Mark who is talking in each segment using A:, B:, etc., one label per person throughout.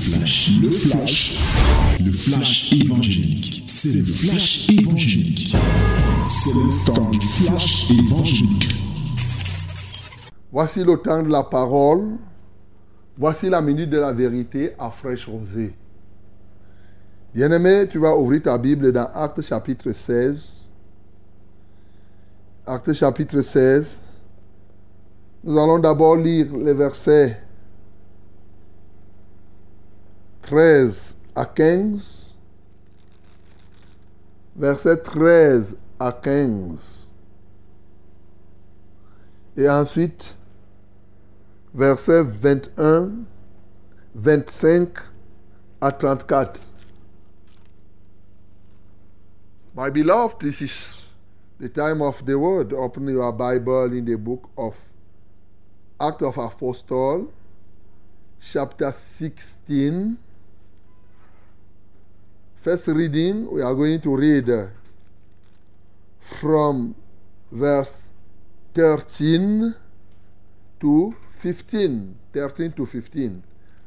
A: flash, le flash, le flash évangélique. C'est le flash évangélique. C'est le temps du flash évangélique.
B: Voici le temps de la parole. Voici la minute de la vérité à fraîche rosée. Bien-aimé, tu vas ouvrir ta Bible dans Acte chapitre 16. Acte chapitre 16. Nous allons d'abord lire les versets 13 à 15. Versets 13 à 15. Et ensuite, versets 21, 25 à 34. My beloved, this is the time of the word. Open your Bible in the book of Acts of Apostles, chapter 16. First reading, we are going to read from verse 13 to 15. 13 to 15.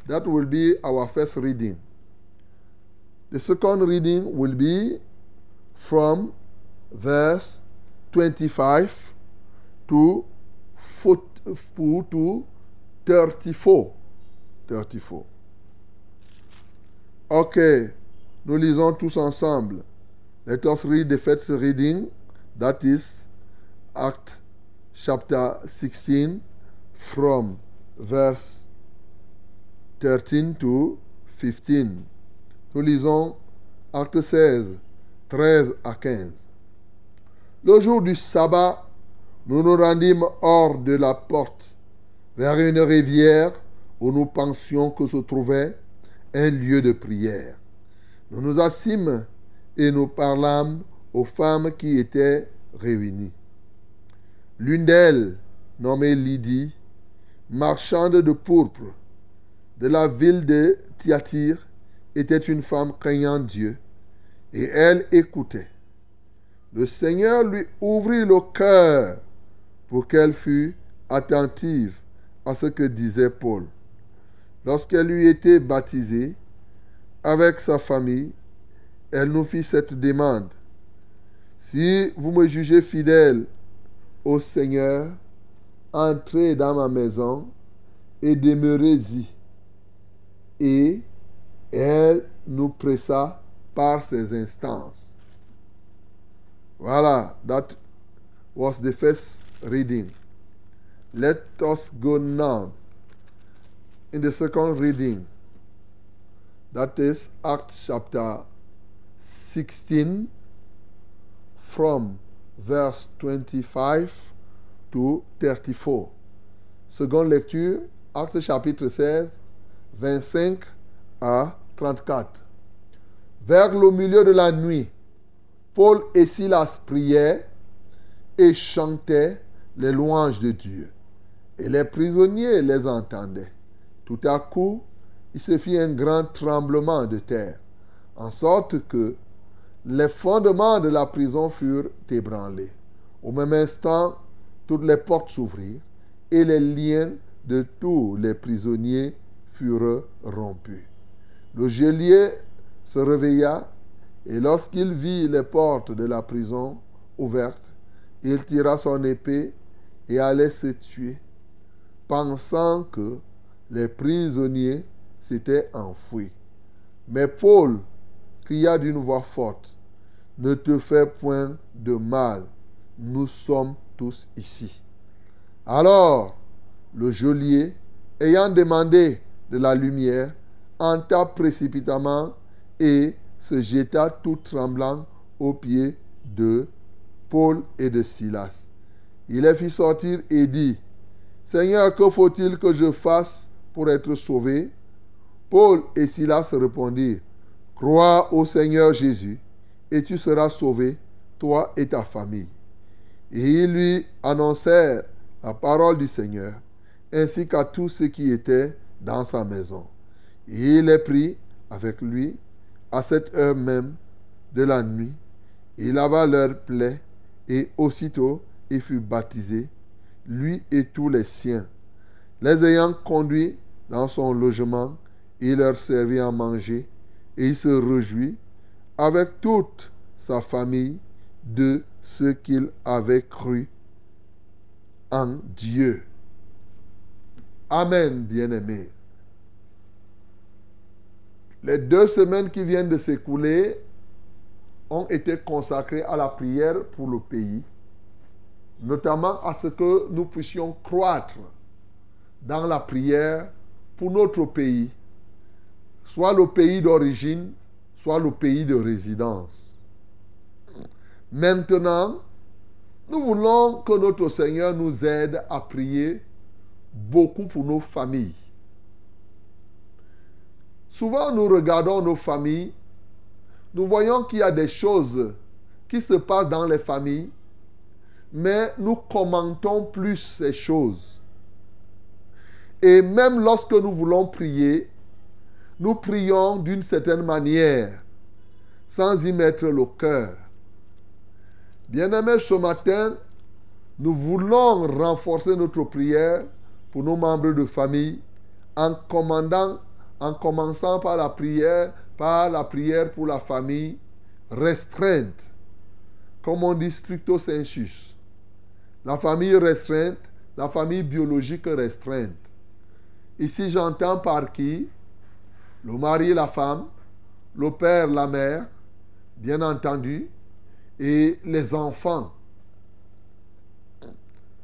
B: That will be our first reading. The second reading will be from verse 25 to, to 34. 34. Ok, nous lisons tous ensemble. Let us read the first reading, that is Act chapter 16, from verse 13 to 15. Nous lisons Acte 16, 13 à 15. Le jour du sabbat, nous nous rendîmes hors de la porte, vers une rivière où nous pensions que se trouvait un lieu de prière. Nous nous assîmes et nous parlâmes aux femmes qui étaient réunies. L'une d'elles, nommée Lydie, marchande de pourpre de la ville de Thyatire, était une femme craignant Dieu, et elle écoutait. Le Seigneur lui ouvrit le cœur pour qu'elle fût attentive à ce que disait Paul. Lorsqu'elle eut été baptisée, avec sa famille, elle nous fit cette demande. Si vous me jugez fidèle au Seigneur, entrez dans ma maison et demeurez-y. Et elle nous pressa par ses instances. Voilà, that was the first reading. Let us go now in the second reading. That is Acts chapter 16 from verse 25 to 34. Seconde lecture, Acte chapitre 16, 25 à 34. Vers le milieu de la nuit, Paul et Silas priaient et chantaient les louanges de Dieu. Et les prisonniers les entendaient. Tout à coup, il se fit un grand tremblement de terre, en sorte que les fondements de la prison furent ébranlés. Au même instant, toutes les portes s'ouvrirent et les liens de tous les prisonniers furent rompus. Le geôlier se réveilla et lorsqu'il vit les portes de la prison ouvertes, il tira son épée et allait se tuer, pensant que les prisonniers s'étaient enfouis. Mais Paul cria d'une voix forte, Ne te fais point de mal, nous sommes tous ici. Alors le geôlier, ayant demandé de la lumière, entra précipitamment et se jeta tout tremblant aux pieds de Paul et de Silas. Il les fit sortir et dit, Seigneur, que faut-il que je fasse pour être sauvé? Paul et Silas répondirent, Crois au Seigneur Jésus, et tu seras sauvé, toi et ta famille. Et ils lui annoncèrent la parole du Seigneur, ainsi qu'à tous ceux qui étaient dans sa maison. Et il les prit avec lui à cette heure même de la nuit. Il lava leurs plaies, et aussitôt il fut baptisé, lui et tous les siens. Les ayant conduits dans son logement, Il leur servit à manger et il se réjouit avec toute sa famille de ce qu'il avait cru en Dieu. Amen, bien-aimés. Les deux semaines qui viennent de s'écouler ont été consacrées à la prière pour le pays, notamment à ce que nous puissions croître dans la prière pour notre pays, soit le pays d'origine, soit le pays de résidence. Maintenant, nous voulons que notre Seigneur nous aide à prier beaucoup pour nos familles. Souvent, nous regardons nos familles, nous voyons qu'il y a des choses qui se passent dans les familles, mais nous commentons plus ces choses. Et même lorsque nous voulons prier, nous prions d'une certaine manière, sans y mettre le cœur. Bien-aimés, ce matin, nous voulons renforcer notre prière pour nos membres de famille en commençant par la prière, par la prière pour la famille restreinte. Comme on dit stricto sensus. La famille restreinte, la famille biologique restreinte. Ici, j'entends par qui? Le mari et la femme, le père, la mère, bien entendu, et les enfants.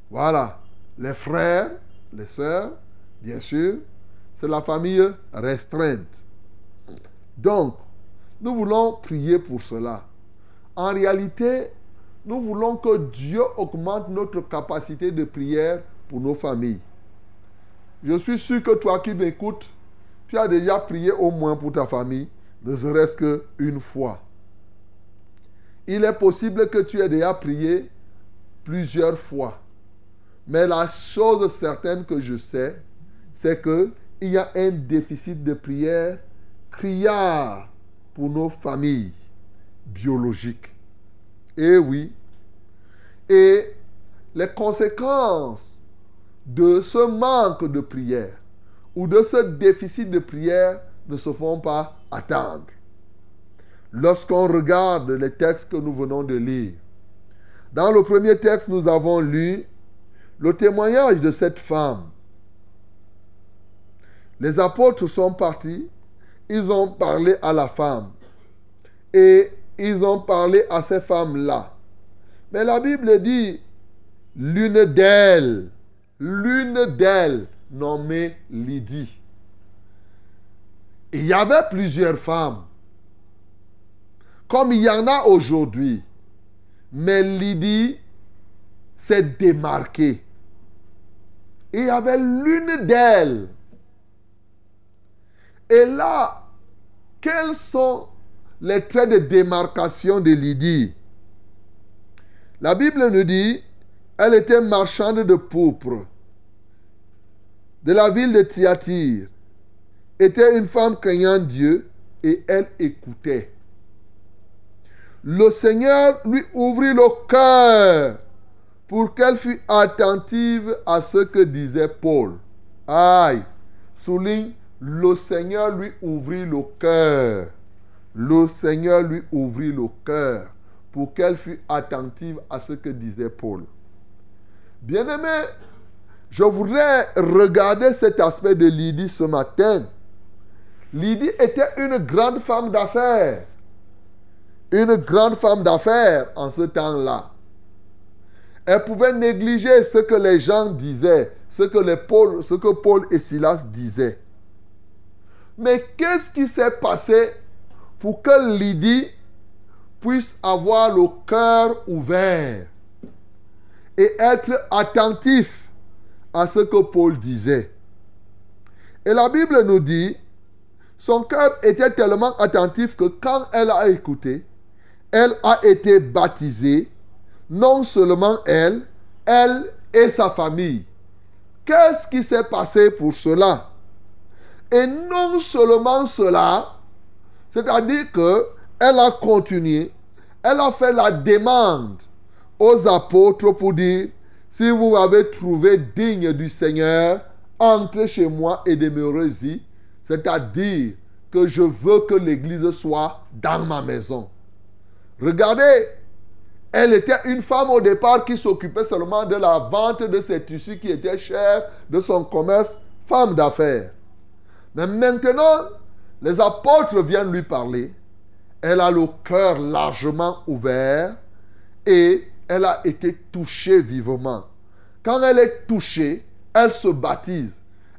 B: Voilà, les frères, les sœurs, bien sûr, c'est la famille restreinte. Donc, nous voulons prier pour cela. En réalité, nous voulons que Dieu augmente notre capacité de prière pour nos familles. Je suis sûr que toi qui m'écoutes, tu as déjà prié au moins pour ta famille, ne serait-ce qu'une fois. Il est possible que tu aies déjà prié plusieurs fois. Mais la chose certaine que je sais, c'est qu'il y a un déficit de prière criard pour nos familles biologiques. Et oui. Et les conséquences de ce manque de prière ou de ce déficit de prière ne se font pas attendre. Lorsqu'on regarde les textes que nous venons de lire, dans le premier texte, nous avons lu le témoignage de cette femme. Les apôtres sont partis, ils ont parlé à la femme et ils ont parlé à ces femmes-là. Mais la Bible dit, l'une d'elles, l'une d'elles, nommée Lydie. Il y avait plusieurs femmes, comme il y en a aujourd'hui. Mais Lydie s'est démarquée. Il y avait l'une d'elles. Et là, quels sont les traits de démarcation de Lydie? La Bible nous dit, elle était marchande de pourpre de la ville de Thyatire. Était une femme craignant Dieu et elle écoutait. Le Seigneur lui ouvrit le cœur pour qu'elle fût attentive à ce que disait Paul. Aïe, souligne, le Seigneur lui ouvrit le cœur. Le Seigneur lui ouvrit le cœur pour qu'elle fût attentive à ce que disait Paul. Bien-aimé, je voudrais regarder cet aspect de Lydie ce matin. Lydie était une grande femme d'affaires. Une grande femme d'affaires en ce temps-là. Elle pouvait négliger ce que les gens disaient, ce que, les Paul, ce que Paul et Silas disaient. Mais qu'est-ce qui s'est passé pour que Lydie puisse avoir le cœur ouvert et être attentif? À ce que Paul disait. Et la Bible nous dit, son cœur était tellement attentif que quand elle a écouté, elle a été baptisée. Non seulement elle, elle et sa famille. Qu'est-ce qui s'est passé pour cela? Et non seulement cela, c'est-à-dire que elle a continué, elle a fait la demande aux apôtres pour dire, si vous m'avez trouvé digne du Seigneur, entrez chez moi et demeurez-y. C'est-à-dire que je veux que l'église soit dans ma maison. Regardez, elle était une femme au départ qui s'occupait seulement de la vente de ses tissus qui étaient chers, de son commerce, femme d'affaires. Mais maintenant, les apôtres viennent lui parler. Elle a le cœur largement ouvert et elle a été touchée vivement. Quand elle est touchée, elle se baptise.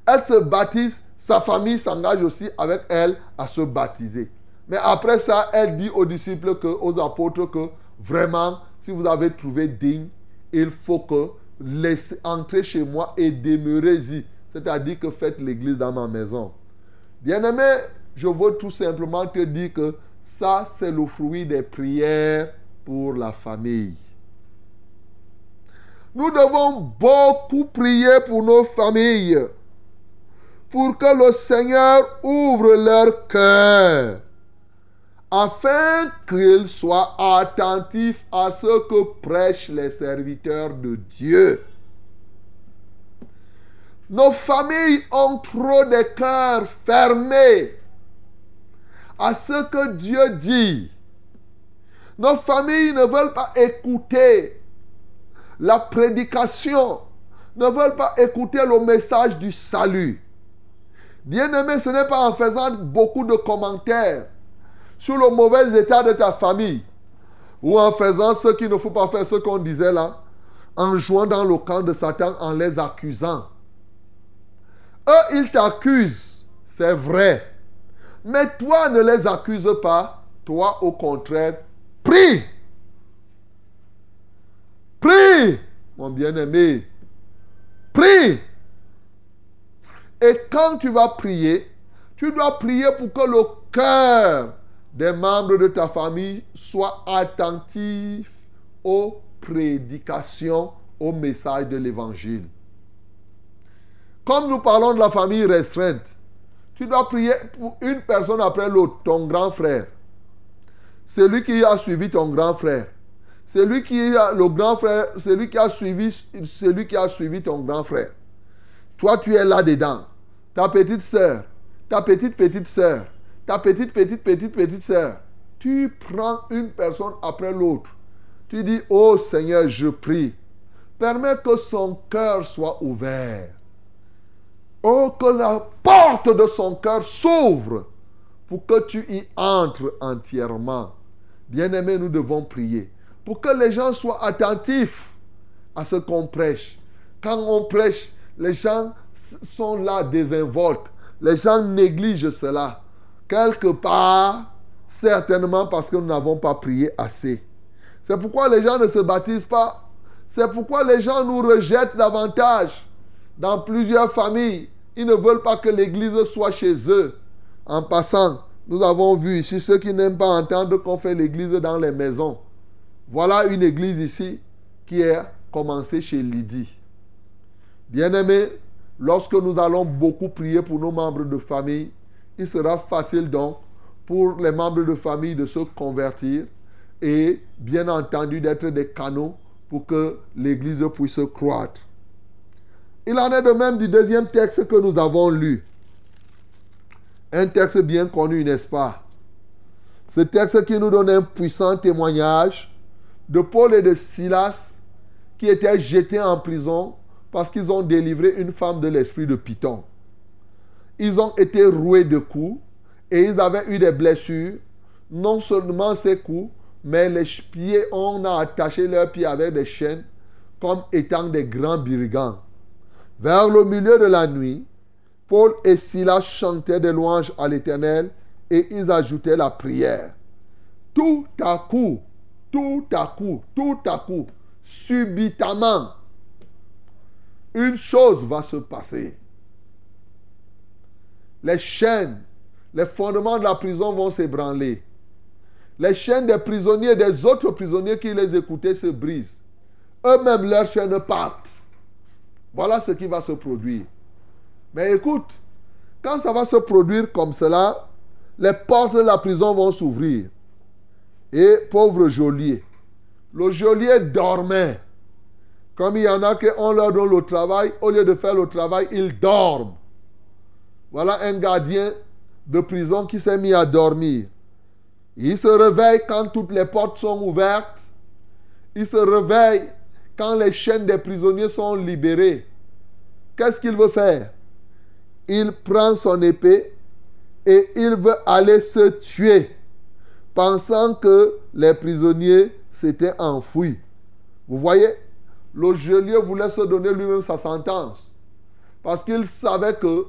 B: Elle se baptise, sa famille s'engage aussi avec elle à se baptiser. Mais après ça, elle dit aux disciples, que, aux apôtres que vraiment, si vous avez trouvé digne, il faut que laissez entrer chez moi et demeurez-y. C'est-à-dire que faites l'église dans ma maison. Bien-aimé, je veux tout simplement te dire que ça, c'est le fruit des prières pour la famille. Nous devons beaucoup prier pour nos familles, pour que le Seigneur ouvre leur cœur afin qu'ils soient attentifs à ce que prêchent les serviteurs de Dieu. Nos familles ont trop de cœurs fermés à ce que Dieu dit. Nos familles ne veulent pas écouter la prédication, ne veulent pas écouter le message du salut. Bien-aimé, ce n'est pas en faisant beaucoup de commentaires sur le mauvais état de ta famille, ou en faisant ce qu'il ne faut pas faire, ce qu'on disait là, en jouant dans le camp de Satan, en les accusant. Eux, ils t'accusent, c'est vrai. Mais toi, ne les accuse pas. Toi, au contraire, prie. Prie, mon bien-aimé. Prie. Et quand tu vas prier, tu dois prier pour que le cœur des membres de ta famille soient attentifs aux prédications, au message de l'évangile. Comme nous parlons de la famille restreinte, tu dois prier pour une personne après l'autre, ton grand frère. Celui qui a suivi ton grand frère. Celui qui a le grand frère, celui qui a suivi, ton grand frère. Toi, tu es là-dedans. Ta petite soeur, ta petite petite soeur, ta petite, petite, petite, petite sœur, tu prends une personne après l'autre. Tu dis, oh Seigneur, je prie. Permets que son cœur soit ouvert. Oh, que la porte de son cœur s'ouvre pour que tu y entres entièrement. Bien-aimés, nous devons prier pour que les gens soient attentifs à ce qu'on prêche. Quand on prêche, les gens sont là désinvoltes. Les gens négligent cela. Quelque part, certainement parce que nous n'avons pas prié assez. C'est pourquoi les gens ne se baptisent pas. C'est pourquoi les gens nous rejettent davantage. Dans plusieurs familles, ils ne veulent pas que l'église soit chez eux. En passant, nous avons vu ici ceux qui n'aiment pas entendre qu'on fait l'église dans les maisons. Voilà une église ici qui est commencée chez Lydie. Bien-aimés, lorsque nous allons beaucoup prier pour nos membres de famille, il sera facile donc pour les membres de famille de se convertir et bien entendu d'être des canaux pour que l'Église puisse croître. Il en est de même du deuxième texte que nous avons lu. Un texte bien connu, n'est-ce pas? Ce texte qui nous donne un puissant témoignage de Paul et de Silas qui étaient jetés en prison parce qu'ils ont délivré une femme de l'esprit de Python ils ont été roués de coups et ils avaient eu des blessures. Non seulement ces coups, mais les pieds, on a attaché leurs pieds avec des chaînes comme étant des grands brigands. Vers le milieu de la nuit, Paul et Silas chantaient des louanges à l'Éternel et ils ajoutaient la prière. Tout à coup, tout à coup, tout à coup, subitement, une chose va se passer les chaînes, les fondements de la prison vont s'ébranler. Les chaînes des prisonniers des autres prisonniers qui les écoutaient se brisent. Eux-mêmes, leurs chaînes partent. Voilà ce qui va se produire. Mais écoute, quand ça va se produire comme cela, les portes de la prison vont s'ouvrir. Et pauvre geôlier, le geôlier dormait. Comme il y en a qui, on leur donne le travail, au lieu de faire le travail, ils dorment. Voilà un gardien de prison qui s'est mis à dormir. Il se réveille quand toutes les portes sont ouvertes. Il se réveille quand les chaînes des prisonniers sont libérées. Qu'est-ce qu'il veut faire? Il prend son épée et il veut aller se tuer, pensant que les prisonniers s'étaient enfouis. Vous voyez, le geôlier voulait se donner lui-même sa sentence. Parce qu'il savait que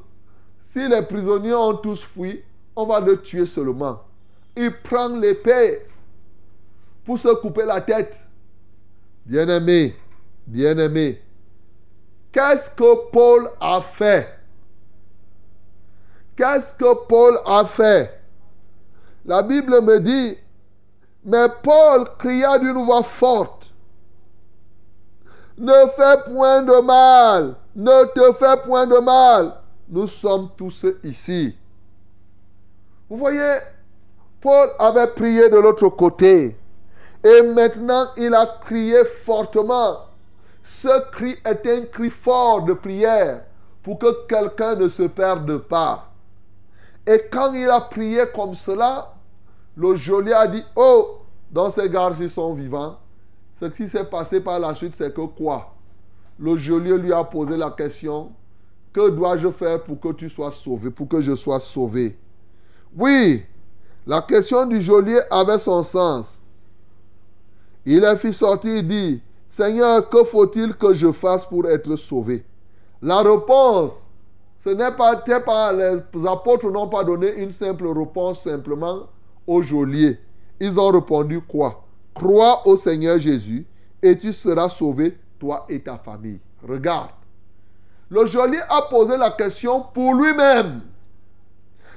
B: si les prisonniers ont tous fui, on va le tuer seulement. Il prend l'épée pour se couper la tête. Bien-aimé, bien-aimé, qu'est-ce que Paul a fait? Qu'est-ce que Paul a fait? La Bible me dit, mais Paul cria d'une voix forte, ne fais point de mal, ne te fais point de mal. Nous sommes tous ici. Vous voyez, Paul avait prié de l'autre côté. Et maintenant, il a crié fortement. Ce cri est un cri fort de prière pour que quelqu'un ne se perde pas. Et quand il a prié comme cela, le geôlier a dit, oh, dans ces gardes, ils sont vivants. Ce qui s'est passé par la suite, c'est que quoi? Le geôlier lui a posé la question, que dois-je faire pour que tu sois sauvé, pour que je sois sauvé? Oui, la question du geôlier avait son sens. Il a fait sortir et dit, Seigneur, que faut-il que je fasse pour être sauvé? La réponse ce n'est pas, pas, les apôtres n'ont pas donné une simple réponse simplement au geôlier. Ils ont répondu quoi? Crois au Seigneur Jésus et tu seras sauvé, toi et ta famille. Regarde. Le geôlier a posé la question pour lui-même.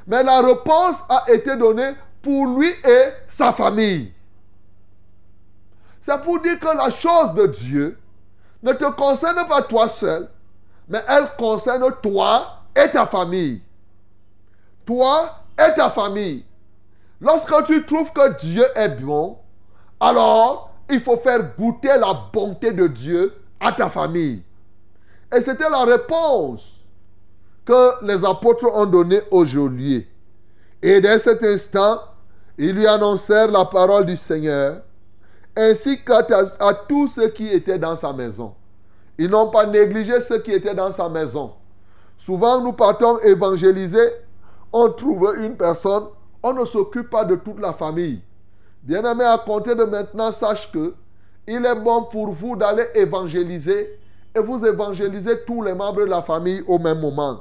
B: Mais la réponse a été donnée pour lui et sa famille. C'est pour dire que la chose de Dieu ne te concerne pas toi seul, mais elle concerne toi et ta famille. Toi et ta famille. Lorsque tu trouves que Dieu est bon, alors il faut faire goûter la bonté de Dieu à ta famille. Et c'était la réponse que les apôtres ont donnée au geôlier. Et dès cet instant, ils lui annoncèrent la parole du Seigneur, ainsi qu'à tous ceux qui étaient dans sa maison. Ils n'ont pas négligé ceux qui étaient dans sa maison. Souvent, nous partons évangéliser, on trouve une personne, on ne s'occupe pas de toute la famille. Bien-aimé, à compter de maintenant, sache que il est bon pour vous d'aller évangéliser et vous évangélisez tous les membres de la famille au même moment.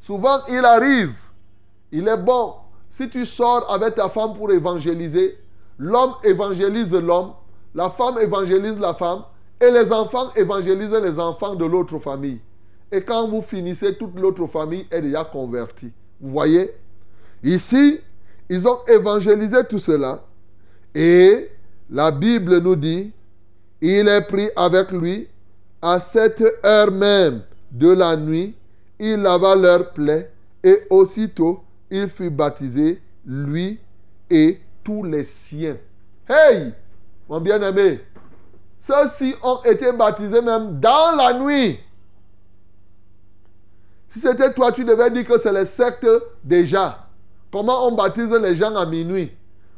B: Souvent, il arrive, il est bon, si tu sors avec ta femme pour évangéliser, l'homme évangélise l'homme, la femme évangélise la femme, et les enfants évangélisent les enfants de l'autre famille. Et quand vous finissez, toute l'autre famille est déjà convertie. Vous voyez? Ici, ils ont évangélisé tout cela. Et la Bible nous dit, il est pris avec lui à cette heure même de la nuit. Il lava leur plaie et aussitôt il fut baptisé, lui et tous les siens. Hey, mon bien-aimé, ceux-ci ont été baptisés même dans la nuit. Si c'était toi, tu devais dire que c'est les sectes déjà. Comment on baptise les gens à minuit?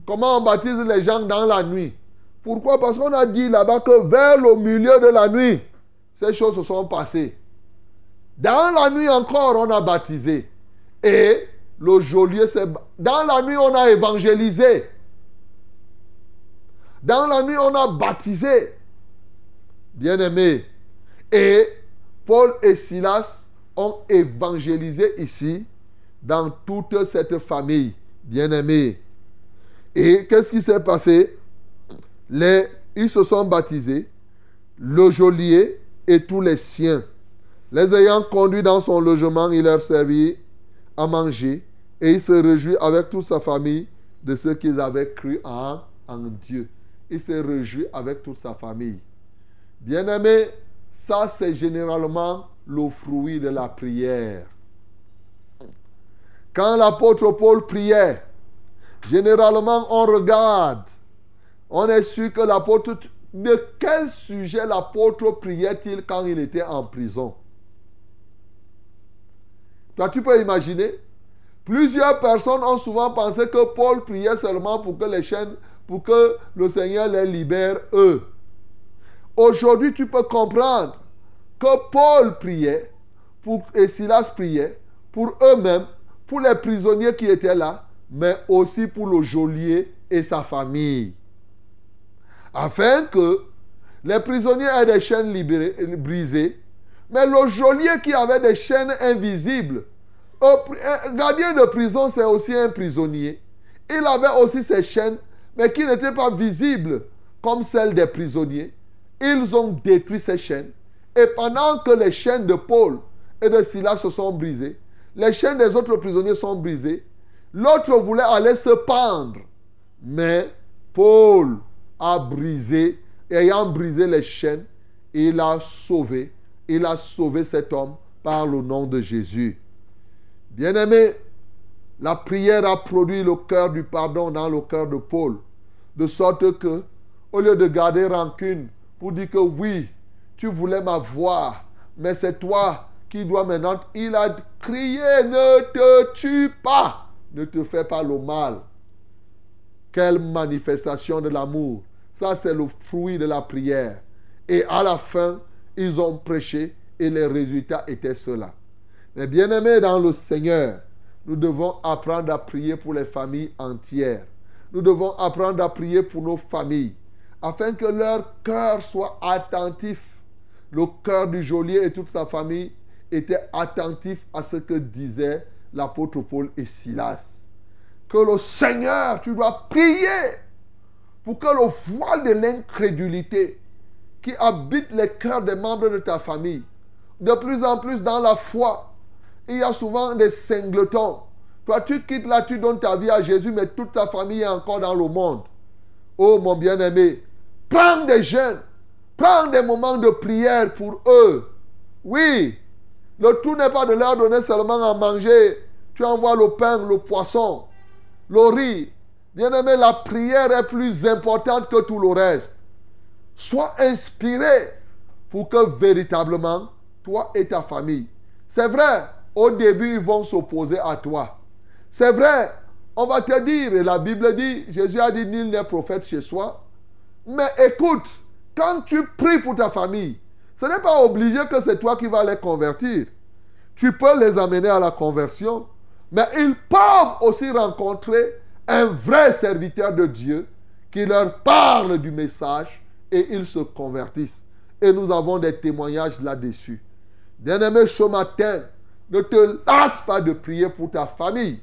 B: Comment on baptise les gens dans la nuit? Pourquoi? Parce qu'on a dit là-bas que vers le milieu de la nuit, ces choses se sont passées. Dans la nuit encore, on a baptisé. Et le geôlier, c'est... Dans la nuit, on a évangélisé. Dans la nuit, on a baptisé. Bien-aimé. Et Paul et Silas ont évangélisé ici dans toute cette famille bien-aimée. Et qu'est-ce qui s'est passé? Les, Ils se sont baptisés, le geôlier et tous les siens. Les ayant conduits dans son logement, il leur servit à manger et il se réjouit avec toute sa famille de ce qu'ils avaient cru en, en Dieu. Il se réjouit avec toute sa famille. Bien-aimé, ça c'est généralement le fruit de la prière. Quand l'apôtre Paul priait, généralement on regarde, on est sûr que l'apôtre, de quel sujet l'apôtre priait-il quand il était en prison? Toi, tu peux imaginer? Plusieurs personnes ont souvent pensé que Paul priait seulement pour que les chaînes, pour que le Seigneur les libère eux. Aujourd'hui, tu peux comprendre que Paul priait et Silas priait pour eux-mêmes, pour les prisonniers qui étaient là, mais aussi pour le geôlier et sa famille. Afin que les prisonniers aient des chaînes brisées, mais le geôlier qui avait des chaînes invisibles un gardien de prison, c'est aussi un prisonnier. Il avait aussi ses chaînes, mais qui n'étaient pas visibles comme celles des prisonniers. Ils ont détruit ces chaînes. Et pendant que les chaînes de Paul et de Silas se sont brisées, les chaînes des autres prisonniers sont brisées, l'autre voulait aller se pendre. Mais Paul a brisé, ayant brisé les chaînes, il a sauvé, il a sauvé cet homme par le nom de Jésus. Bien-aimé, la prière a produit le cœur du pardon dans le cœur de Paul. De sorte que, au lieu de garder rancune pour dire que oui, tu voulais m'avoir, mais c'est toi qui dois maintenant. Il a crié, ne te tue pas, ne te fais pas le mal. Quelle manifestation de l'amour. Ça, c'est le fruit de la prière. Et à la fin, ils ont prêché et les résultats étaient ceux-là. Mais bien-aimés dans le Seigneur, nous devons apprendre à prier pour les familles entières. Nous devons apprendre à prier pour nos familles, afin que leur cœur soit attentif. Le cœur du geôlier et toute sa famille étaient attentifs à ce que disaient l'apôtre Paul et Silas. Que le Seigneur, tu dois prier pour que le voile de l'incrédulité qui habite les cœurs des membres de ta famille, de plus en plus dans la foi, il y a souvent des singletons. Toi, tu quittes là, tu donnes ta vie à Jésus, mais toute ta famille est encore dans le monde. Oh, mon bien-aimé, prends des jeunes. Prends des moments de prière pour eux. Oui, le tout n'est pas de leur donner seulement à manger. Tu envoies le pain, le poisson, le riz. Bien-aimé, la prière est plus importante que tout le reste. Sois inspiré pour que véritablement, toi et ta famille. C'est vrai, au début, ils vont s'opposer à toi. C'est vrai, on va te dire, et la Bible dit, Jésus a dit, nul n'est prophète chez soi. Mais écoute, quand tu pries pour ta famille, ce n'est pas obligé que c'est toi qui vas les convertir. Tu peux les amener à la conversion, mais ils peuvent aussi rencontrer un vrai serviteur de Dieu qui leur parle du message et ils se convertissent. Et nous avons des témoignages là-dessus. Bien-aimé, ce matin, ne te lasse pas de prier pour ta famille.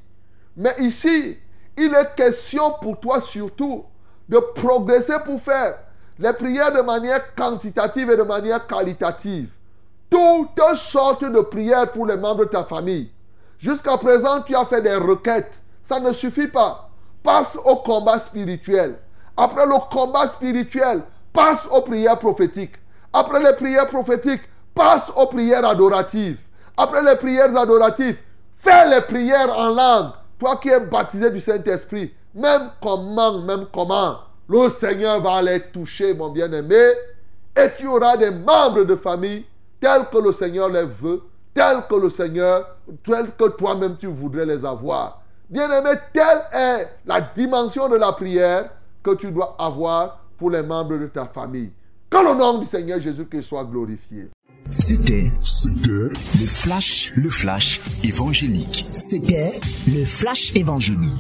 B: Mais ici, il est question pour toi surtout de progresser pour faire les prières de manière quantitative et de manière qualitative. Toutes sortes de prières pour les membres de ta famille. Jusqu'à présent, tu as fait des requêtes. Ça ne suffit pas. Passe au combat spirituel. Après le combat spirituel, passe aux prières prophétiques. Après les prières prophétiques, passe aux prières adoratives. Après les prières adoratives, fais les prières en langue. Toi qui es baptisé du Saint-Esprit, même comment, même comment, le Seigneur va aller toucher, mon bien-aimé, et tu auras des membres de famille tels que le Seigneur les veut, tels que le Seigneur, tels que toi-même tu voudrais les avoir. Bien-aimé, telle est la dimension de la prière que tu dois avoir pour les membres de ta famille. Que le nom du Seigneur Jésus-Christ soit glorifié.
C: C'était. C'était. Le flash. Le flash évangélique.
D: C'était le flash évangélique.